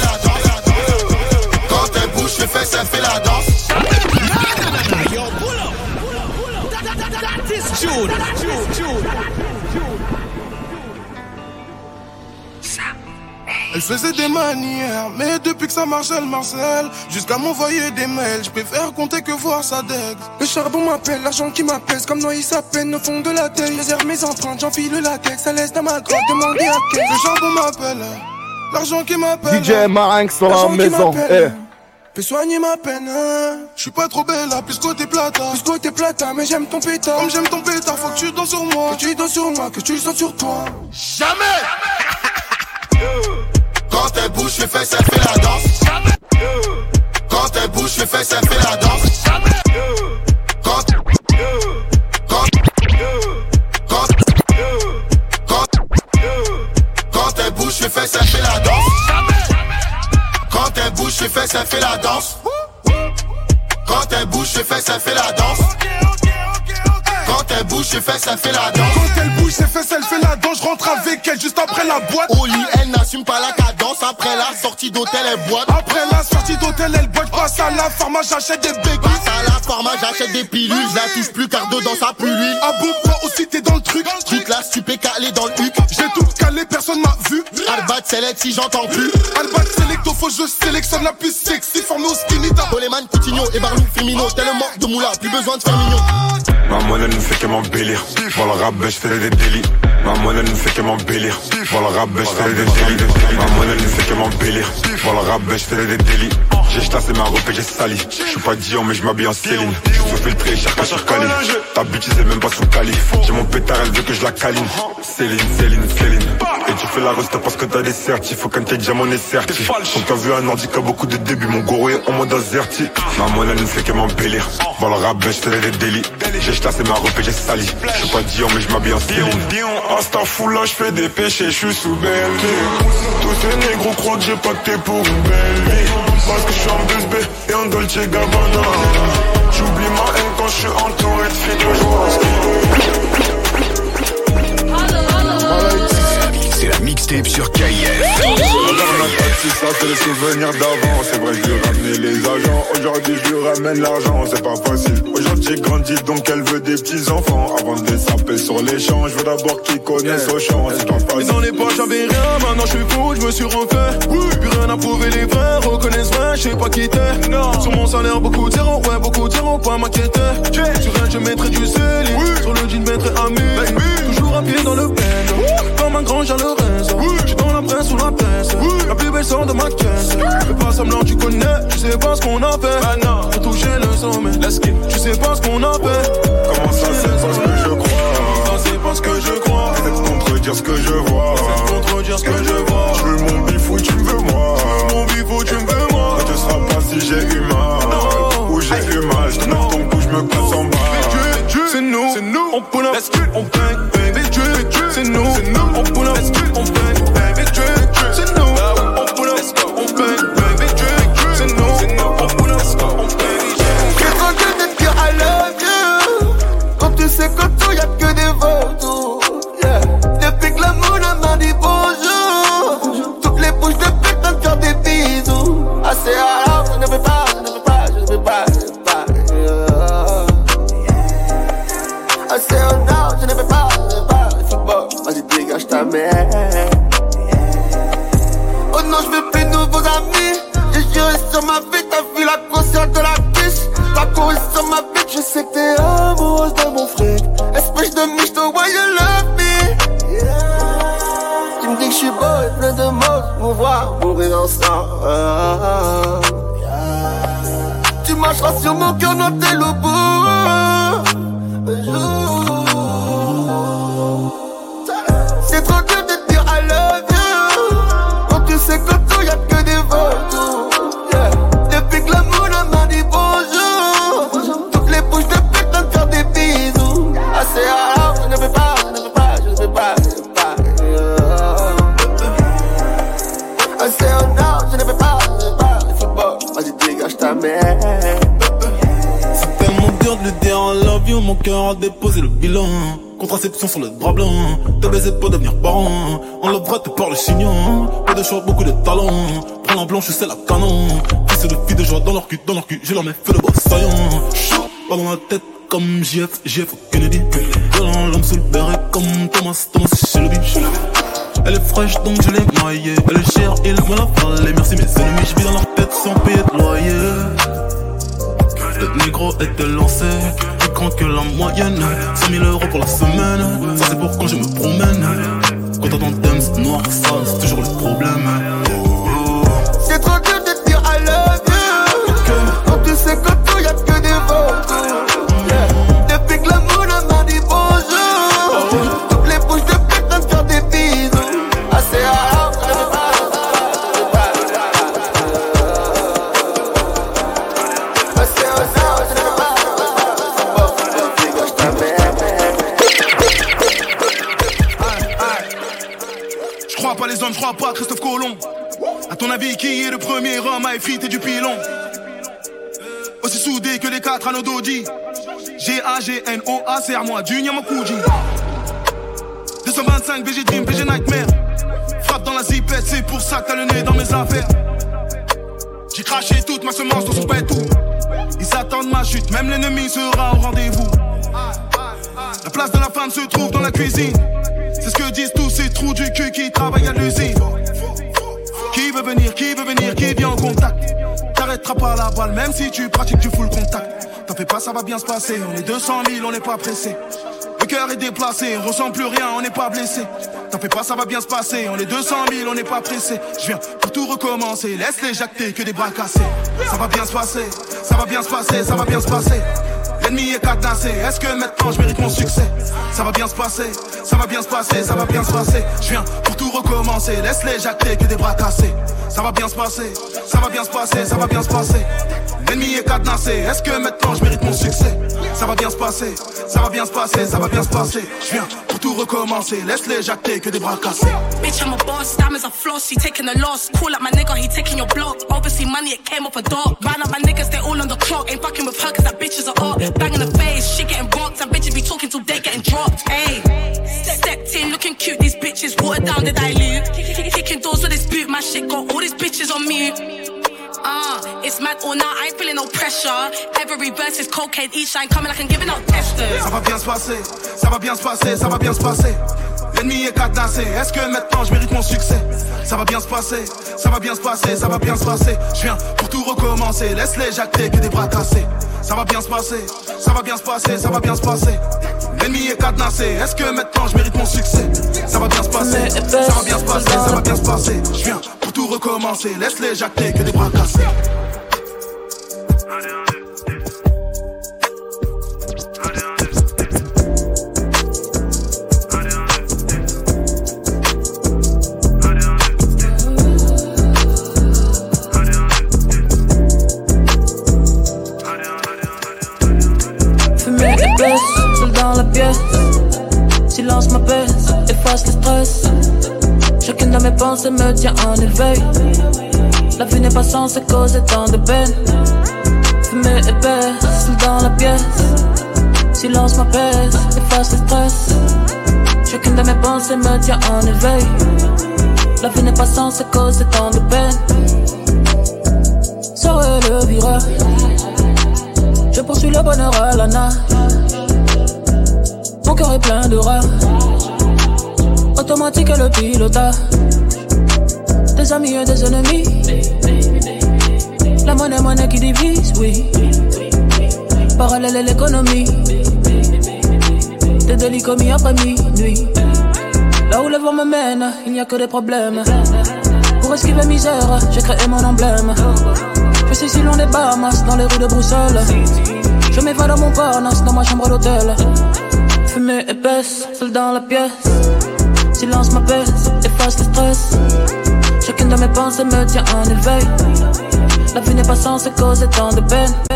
Quand elle bouge les fesses, elle fait la danse. Elle faisait des manières, mais depuis que ça marche, elle marcelle. Jusqu'à m'envoyer des mails, je préfère compter que voir sa deck. Le charbon m'appelle, l'argent qui m'appelle, comme noyer sa peine au fond de la tête. Je réserve mes empreintes, j'enfile le latex, ça laisse dans ma grotte, demander à quel. Le charbon m'appelle, l'argent qui m'appelle. DJ Marinx dans la L'argent qui maison. Fais soigner ma peine, hein. Je suis pas trop belle, là, plus côté plata. Plus côté plata, mais j'aime ton pétard. Comme j'aime ton pétard, faut que tu danses sur moi. Que tu danses sur moi, que tu le sens sur toi. Jamais Quand elle bouge les fesses, elle fait la danse. Quand elle bouge les fesses, elle fait la danse. Quand Quand Quand Quand Quand elle bouge les fesses, elle fait la danse. Bouge les fesses, elle fait la danse. Quand elle bouge les fesses, elle fait la danse. Elle bouge les fesses, elle fait la danse. Quand elle bouge ses fesses, elle fait la danse. Je rentre avec elle juste après la boîte. Au lit, elle n'assume pas la cadence. Après la sortie d'hôtel, elle boite. Après la sortie d'hôtel, elle boite. Passe à la pharma, j'achète des béquilles. Passe à la pharma, j'achète des pilules. Je la touche plus car dedans ça pue l'huile. Ah bon, toi aussi t'es dans le truc. Là, tu peux caler dans le huc. J'ai tout calé, personne m'a vu. Albat select si j'entends plus. Albat selecto, faut que je sélectionne la plus sexy, formée au skinny. Coleman, Coutinho et Barlou, Firmino. Tellement de moula, plus besoin de faire mignon. Ma monnaie ne fait que m'embellir. Voilà le rap, ben, je fais des délits. Ma monnaie ne fait que m'embellir. Voilà le rap, ben, je fais des délits. Ma monnaie ne fait que m'embellir. Voilà le rap, ben, je fais des délits. J'ai chassé ma robe et j'ai sali. Je suis pas Dion, mais je m'habille en Céline. Je suis filtré, cher pas sur Cali. Ta bitch, c'est même pas sous Cali. J'ai mon pétard, elle veut que je la câline. Céline, Céline, Céline. Et tu fais la reste parce que t'as des certifs. Faut qu'un t'es diamant est certif. Quand t'as vu un a beaucoup de débuts, mon goro est en mode azerti. Ma monnaie ne fait que m'embellir. Voilà rap, je fais des délits. J'ai chassé ma et j'ai sali. Je suis pas Dion, mais je m'habille en Céline. Dion, Asta là, je fais des péchés, je suis sous belle Tous ces négros croient que j'ai pacté pour une belle vie. Parce que je suis en 2B et en Dolce Gabbana. J'oublie ma haine quand je suis entouré de filles de C'est mixtape sur KF. Si ça c'est les souvenirs d'avant. C'est vrai je lui ramené les agents. Aujourd'hui je lui ramène l'argent. C'est pas facile. Aujourd'hui j'ai grandi donc elle veut des petits enfants Avant de les saper sur les champs Je veux d'abord qu'ils connaissent au champ. C'est pas Et facile. Dans les poches j'avais rien, maintenant je suis fou, je me suis refait. Plus rien à prouver, les vrais reconnaissent vrai, je sais pas qui t'es. Sur mon salaire beaucoup de zéro, ouais beaucoup de zéro, pas m'inquiéter. Sur elle je mettrai du céline, sur le jean mettrai ami Toujours à pied dans le pen, Jean Lorenzo J'suis dans la presse ou la presse, la plus belle sort de ma caisse. Fais pas semblant tu connais, tu sais pas ce qu'on a fait. Pour toucher le sommet, tu sais pas ce qu'on a fait. Comment ça c'est pas ce que je crois? Ça c'est pas ce que je crois. De contredire ce que je vois. De contredire ce que je vois. Je veux mon bif ou tu me veux moi. Mon bif ou tu me veux moi. Ne te sera pas si j'ai eu mal. Ou j'ai eu mal. Je te mets ton coup, je me casse en bas. C'est nous, c'est nous, on pull up, on bang, baby drip, c'est nous, on pull up, on Oh non, je veux plus de nouveaux amis. J'ai juré sur ma vie, t'as vu la grosseur de la biche La courir sur ma vie, je sais que t'es amoureuse de mon fric. Espèce de miche, why you love me Tu me dis que je suis beau et plein de mots, vous voir mourir ensemble. Tu marcheras sur mon cœur, noté le bout. cœur le bilan. Contraception sur le bras blanc. Te baisé pour devenir parent. Enlèvera te par le chignon. Pas de choix, beaucoup de talent. Prends la blanche, c'est la canon. Fils de filles de joie dans leur cul, dans leur cul. J'ai leur mets feu de bois saillant. Pas dans la tête comme JF, JF Kennedy. Dans l'homme sous le béret comme Thomas, Thomas Shelby. Elle est fraîche donc je l'ai noyée. Elle est chère, ils me la parlé. Merci mes ennemis, je vis dans leur tête sans payer de loyer. Cette négro était. 50 que la moyenne. 5000 euros pour la semaine. Ça, c'est pour quand je me promène. Quand t'entends Thames noir, ça, c'est toujours le problème. Hommes, je crois pas Christophe Colomb. À ton avis, qui est le premier homme à effriter du pilon? Aussi soudé que les quatre anneaux d'Audi. G-A-G-N-O-A, c'est à moi, du Nyamakuji. 225, BG Dream, BG Nightmare. Frappe dans la zipette, c'est pour ça que t'as le nez dans mes affaires. J'ai craché toute ma semence dans son tout. Ils attendent ma chute, même l'ennemi sera au rendez-vous. La place de la femme se trouve dans la cuisine. C'est ce que disent tous ces trous du cul qui travaillent à l'usine. Qui veut venir, qui veut venir, qui vient en contact? T'arrêteras pas la balle, même si tu pratiques du full contact. T'en fais pas, ça va bien se passer. On est 200 000, on n'est pas pressé. Le cœur est déplacé, on ressent plus rien, on n'est pas blessé. T'en fais pas, ça va bien se passer. On est 200 000, on n'est pas pressé. Je viens pour tout recommencer. Laisse-les jacter que des bras cassés. Ça va bien se passer, ça va bien se passer, ça va bien se passer. L'ennemi est cadenassé. Est-ce que maintenant je mérite mon succès? Ça va bien se passer, ça va bien se passer, ça va bien se passer. Je viens pour tout recommencer. Laisse-les jacter que des bras cassés. Ça va bien se passer, ça va bien se passer, ça va bien se passer. L'ennemi est cadenassé. Est-ce que maintenant je mérite mon succès? Ça va bien se passer, ça va bien se passer, ça va bien se passer. Je viens pour tout recommencer. Laisse-les jacter que des bras cassés. Bitch, I'm a boss, diamonds are floss, he taking the loss. Call up my nigga, he taking your block. Obviously, money, it came up a dog. Round up my niggas, they all on the clock. Ain't fucking with her, cause that bitches are up. Bang in the face, shit getting boxed, and bitches be talking till they getting dropped. Hey, stepped in, looking cute, these bitches watered down the dilute. Kicking doors with this boot, my shit got all these bitches on mute. Ah, it's mad all now, I ain't no pressure. Every verse cocaine, each line coming like I'm giving out testers. Ça va bien se passer, ça va bien se passer, ça va bien se passer. L'ennemi est cadenassé, est-ce que maintenant je mérite mon succès Ça va bien se passer, ça va bien se passer, ça va bien se passer. Je viens pour tout recommencer, laisse-les jacter que des bras cassés. Ça va bien se passer, ça va bien se passer, ça va bien se passer. L'ennemi est cadenassé, est-ce que maintenant je mérite mon succès Ça va bien se passer, ça va bien se passer, ça va bien se passer. Je viens pour tout recommencer, laisse-les jacter que des bras cassés. Me en éveil. La vie n'est pas censée causer tant de peine. Fumée épaisse, dans la pièce. Silence m'apaise, efface le stress. Chacune de mes pensées me tient en éveil. La vie n'est pas censée causer tant de peine. Serait le virage. Je poursuis le bonheur à la nage. Mon cœur est plein de. Automatique et le pilotage. Des amis et des ennemis. La monnaie, monnaie qui divise, oui. Parallèle à l'économie. Des délits commis après minuit. Là où le vent me mène, il n'y a que des problèmes. Pour esquiver misère, j'ai créé mon emblème. Je suis si loin des Bahamas, dans les rues de Bruxelles. Je m'évade dans mon parnasse, dans ma chambre d'hôtel. Fumée épaisse, seul dans la pièce. Silence m'apaise, efface le stress. De mes pensées me tient en éveil. La vie n'est pas censée causer tant de peine.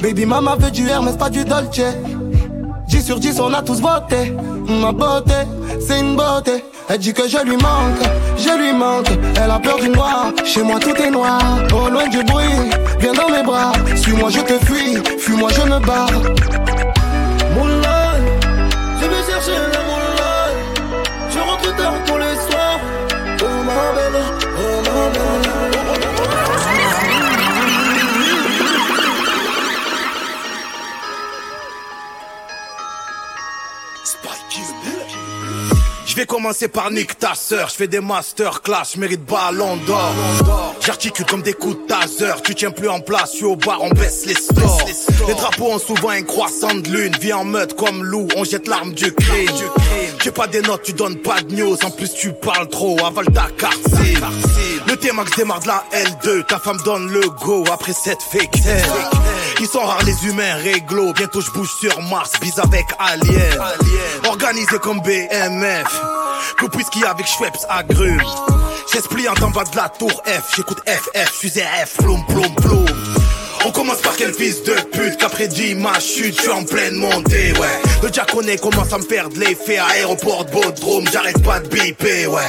Baby mama veut du Hermès, pas du Dolce. 10 sur 10, on a tous voté. Ma beauté, c'est une beauté. Elle dit que je lui manque, je lui manque. Elle a peur du noir, chez moi tout est noir. Au loin du bruit, viens dans mes bras. Suis-moi, je te fuis, fuis-moi, je me barre. Moulin, je vais chercher la moulin. Je rentre tard tous les soirs. Oh ma bella, oh ma bella. Vais commencer par nique ta sœur, je fais des masterclass, mérite ballon d'or. J'articule comme des coups de taser, tu tiens plus en place, je suis au bar, on baisse les stores. Les drapeaux ont souvent un croissant de lune, vie en meute comme loup, on jette l'arme du crime. J'ai pas des notes, tu donnes pas de news, en plus tu parles trop, avale ta carte. Le T-Max démarre de la L2, ta femme donne le go après cette fake. Ils sont rares les humains réglo, bientôt je bouge sur Mars, bise avec Alien. Organisé comme BMF, que whisky avec Schweppes agrumes. J'esplie en bas de la tour F, j'écoute FF, je suis F, ploum ploum ploum. On commence par quel fils de pute qu'après dit ma chute, je suis en pleine montée, ouais. Le diaconé commence à me faire de l'effet aéroport Bodrum, j'arrête pas de biper, ouais.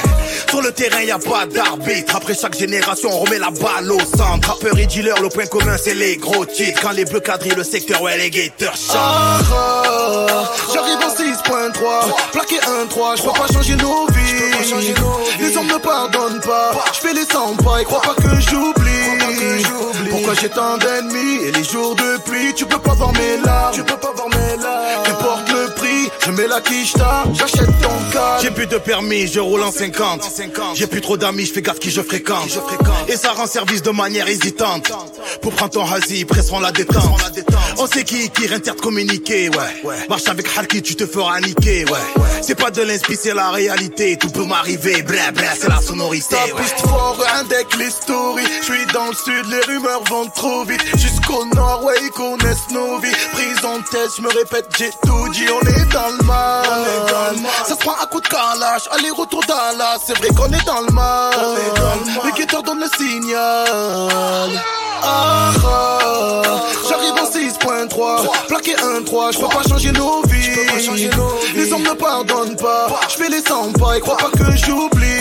Sur le terrain, y a pas d'arbitre. Après chaque génération, on remet la balle au centre. Rappeur et dealer, le point commun, c'est les gros titres. Quand les bleus quadrillent le secteur, ouais, les guetteurs chantent. Ah, ah, J'arrive en 6.3, plaqué 1-3, je peux pas changer nos vies. Les hommes ne pardonnent pas, je fais les 100 pas et crois pas que j'oublie. Pourquoi j'ai tant d'ennemis et les jours de pluie, tu peux pas voir mes larmes. Tu peux pas voir mes larmes. Je mets la quicheta, j'achète ton cas. J'ai plus de permis, je roule en 50. J'ai plus trop d'amis, je fais gaffe qui je fréquente. Et ça rend service de manière hésitante. Pour prendre ton hasi, presseront la détente. On sait qui, qui interdit de communiquer, ouais. Marche avec Harki, tu te feras niquer, ouais. C'est pas de l'inspi, c'est la réalité. Tout peut m'arriver, bla bla, c'est la sonorité, ouais. piste fort, un deck, les stories. Je suis dans le sud, les rumeurs vont trop vite. Jusqu'au nord, ouais, ils connaissent nos vies. Prise en tête, je me répète, j'ai tout dit, on est dans le mal. Ça se prend à coup de calage, aller-retour Dallas. C'est vrai qu'on est dans le mal. Les guetteurs donnent le signal. Ah, ah, J'arrive en 6.3, plaqué 1-3, je peux pas changer nos vies. Les hommes ne pardonnent pas, je fais les 100 pas et crois pas que j'oublie.